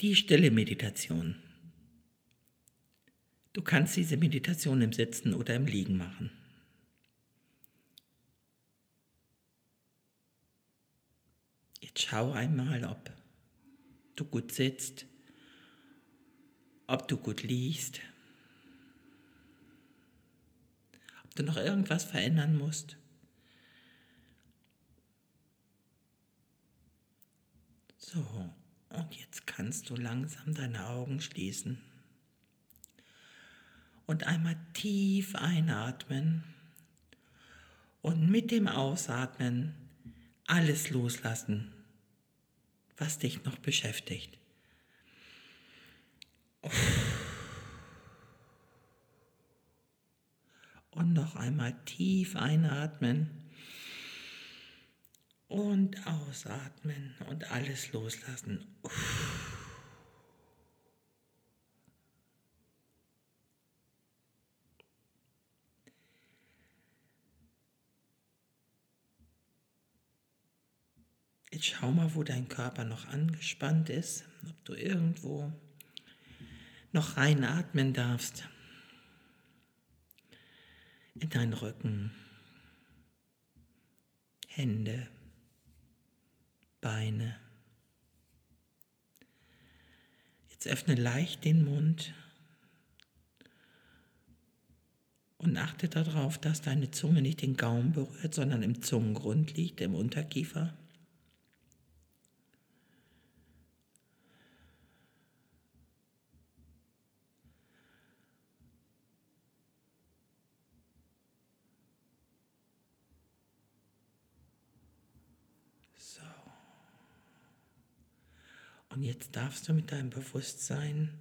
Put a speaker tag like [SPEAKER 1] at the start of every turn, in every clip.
[SPEAKER 1] Die stille Meditation. Du kannst diese Meditation im Sitzen oder im Liegen machen. Jetzt schau einmal, ob du gut sitzt, ob du gut liegst, ob du noch irgendwas verändern musst. So, und jetzt kannst du langsam deine Augen schließen. Und einmal tief einatmen. Und mit dem Ausatmen alles loslassen, was dich noch beschäftigt. Und noch einmal tief einatmen und ausatmen und alles loslassen. Jetzt schau mal, wo dein Körper noch angespannt ist, ob du irgendwo noch reinatmen darfst. In deinen Rücken, Hände, Beine. Jetzt öffne leicht den Mund und achte darauf, dass deine Zunge nicht den Gaumen berührt, sondern im Zungengrund liegt, im Unterkiefer. Und jetzt darfst du mit deinem Bewusstsein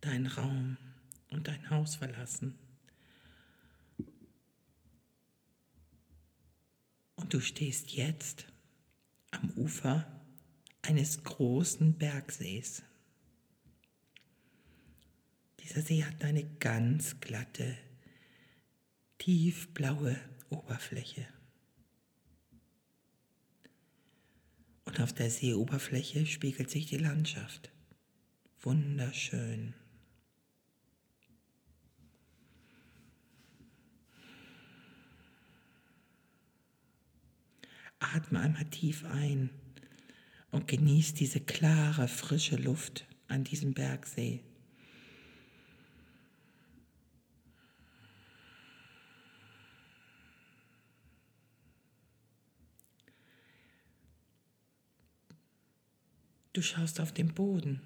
[SPEAKER 1] deinen Raum und dein Haus verlassen. Und du stehst jetzt am Ufer eines großen Bergsees. Dieser See hat eine ganz glatte, tiefblaue Oberfläche. Und auf der Seeoberfläche spiegelt sich die Landschaft. Wunderschön. Atme einmal tief ein und genieß diese klare, frische Luft an diesem Bergsee. Du schaust auf den Boden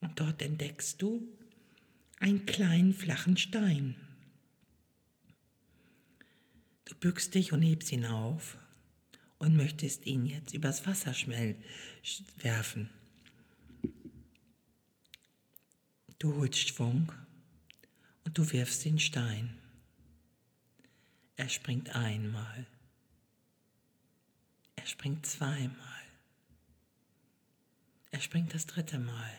[SPEAKER 1] und dort entdeckst du einen kleinen flachen Stein. Du bückst dich und hebst ihn auf und möchtest ihn jetzt übers Wasser werfen. Du holst Schwung und du wirfst den Stein. Er springt einmal. Er springt zweimal. Er springt das dritte Mal.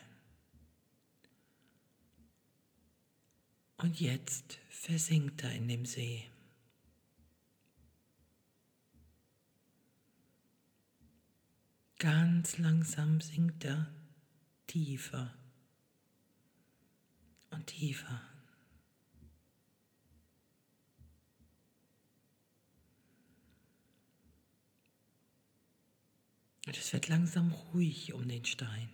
[SPEAKER 1] Und jetzt versinkt er in dem See. Ganz langsam sinkt er tiefer und tiefer. Und es wird langsam ruhig um den Stein.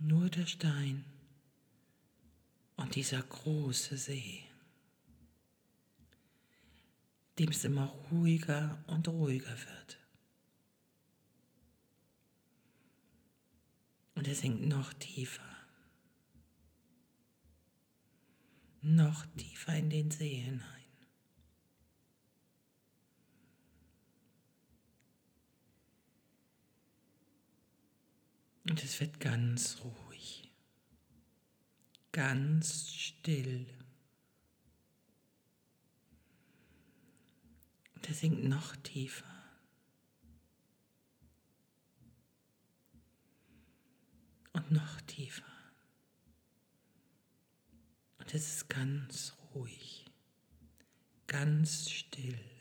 [SPEAKER 1] Nur der Stein und dieser große See, dem es immer ruhiger und ruhiger wird. Und er sinkt noch tiefer, noch tiefer in den See hinein. Und es wird ganz ruhig, ganz still. Und er sinkt noch tiefer. Und noch tiefer. Und es ist ganz ruhig, ganz still.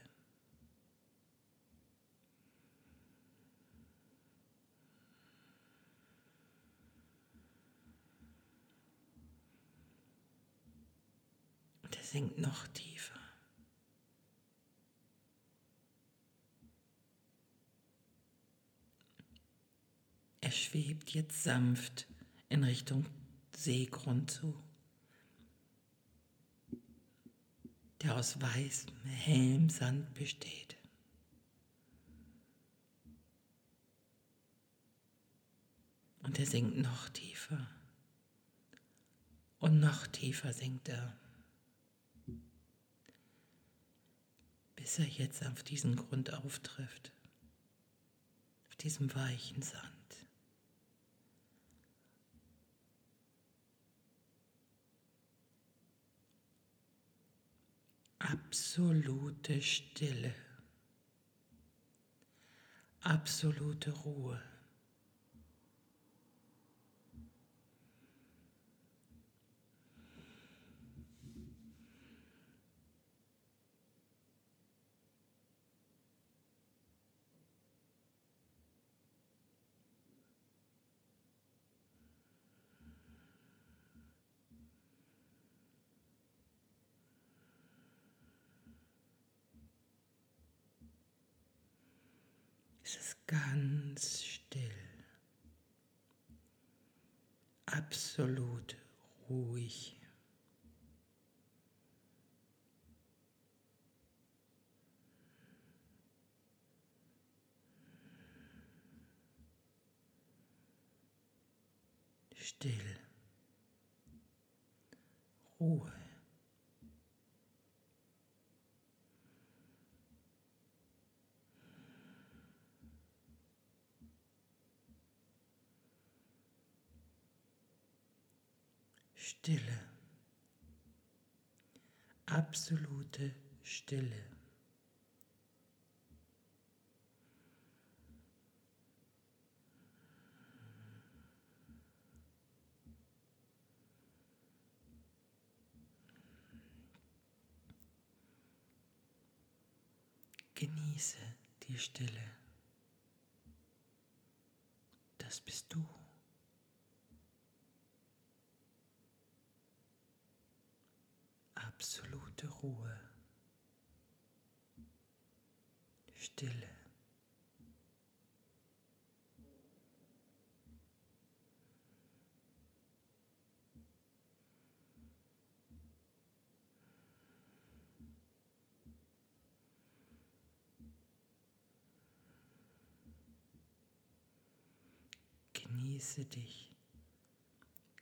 [SPEAKER 1] Sinkt noch tiefer. Er schwebt jetzt sanft in Richtung Seegrund zu, der aus weißem, hellem Sand besteht. Und er sinkt noch tiefer. Und noch tiefer sinkt er. Bis er jetzt auf diesen Grund auftrifft. Auf diesem weichen Sand. Absolute Stille. Absolute Ruhe. Es ist ganz still, absolut ruhig. Still. Ruhe. Stille. Absolute Stille. Genieße die Stille. Das bist du. Absolute Ruhe, Stille. Genieße dich,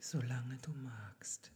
[SPEAKER 1] solange du magst.